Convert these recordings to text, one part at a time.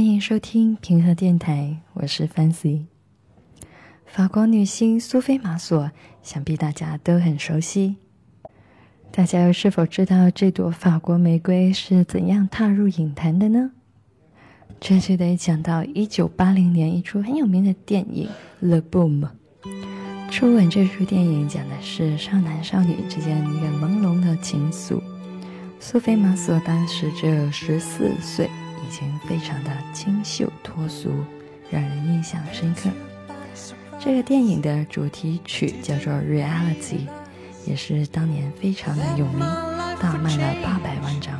欢迎收听平和电台，我是 Fancy。法国女星苏菲玛索，想必大家都很熟悉。大家又是否知道这朵法国玫瑰是怎样踏入影坛的呢？这就得讲到一九八零年一出很有名的电影《The Boom》。初吻这出电影讲的是少男少女之间一个朦胧的情愫。苏菲玛索当时只有十四岁。已经非常的清秀脱俗，让人印象深刻。这个电影的主题曲叫做《Reality》，也是当年非常的有名，大卖了八百万张。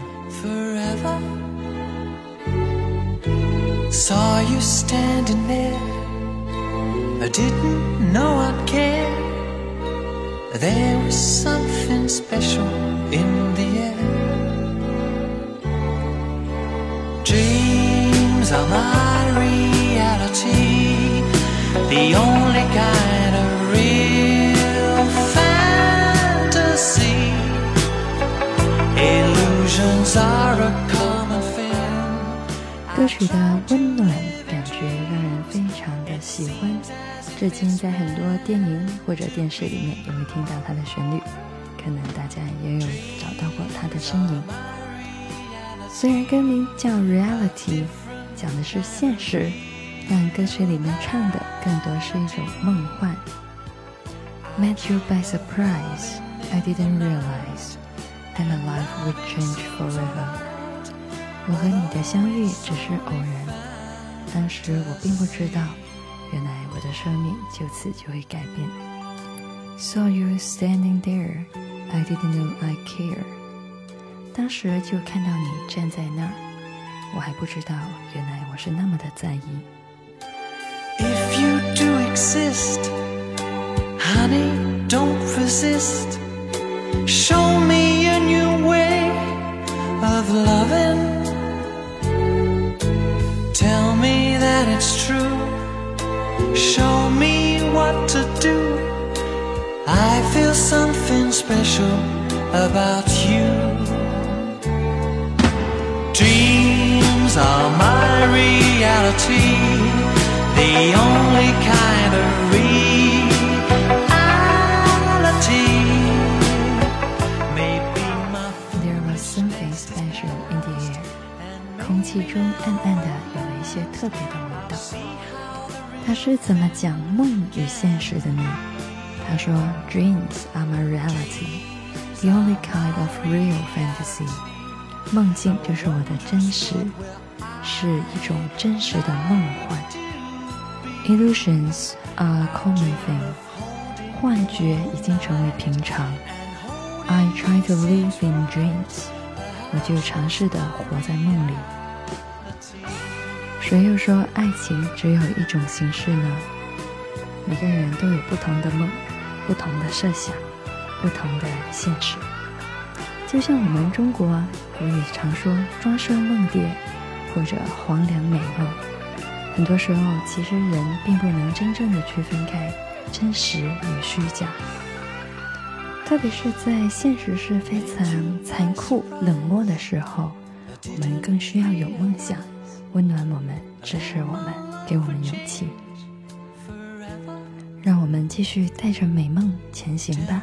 Dreams are my reality the only kind of real fantasy illusions are a common thing 歌曲的温暖感觉让人非常的喜欢至今在很多电影或者电视里面也会听到它的旋律可能大家也有找到过它的身影虽然歌名叫《Reality》，讲的是现实，但歌曲里面唱的更多是一种梦幻。Met you by surprise, I didn't realize that my life would change forever。我和你的相遇只是偶然，当时我并不知道，原来我的生命就此就会改变。Saw you standing there, I didn't know I care。当时就看到你站在那儿，我还不知道，原来我是那么的在意。If you do exist, honey, don't resist. Show me a new way of loving. Tell me that it's true. Show me what to do. I feel something special about you. The only kind of reality maybe there was something special in the air 空气中暗暗的有了一些特别的味道他是怎么讲梦与现实的呢他说 dreams are my reality the only kind of real fantasy 梦境就是我的真实，是一种真实的梦幻。Illusions are common thing，幻觉已经成为平常。I try to live in dreams，我就尝试的活在梦里。谁又说爱情只有一种形式呢？每个人都有不同的梦，不同的设想，不同的现实。就像我们中国古语常说“庄生梦蝶”或者“黄粱美梦”，很多时候其实人并不能真正的区分开真实与虚假。特别是在现实是非常残酷冷漠的时候，我们更需要有梦想，温暖我们，支持我们，给我们勇气。让我们继续带着美梦前行吧。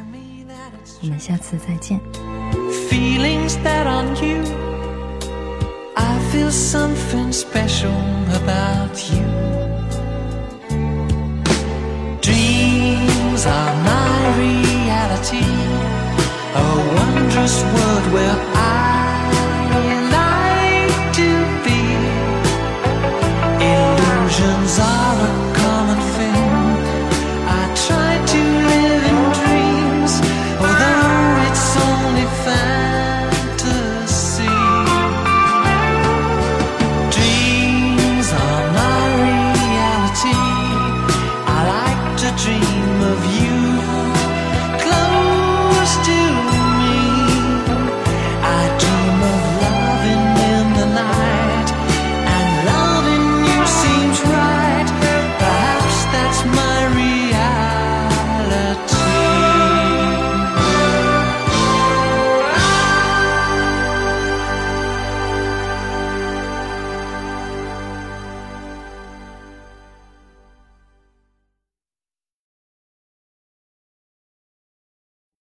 我们下次再见。feelings that on you feel something special about you. Dreams are my reality, a wondrous world where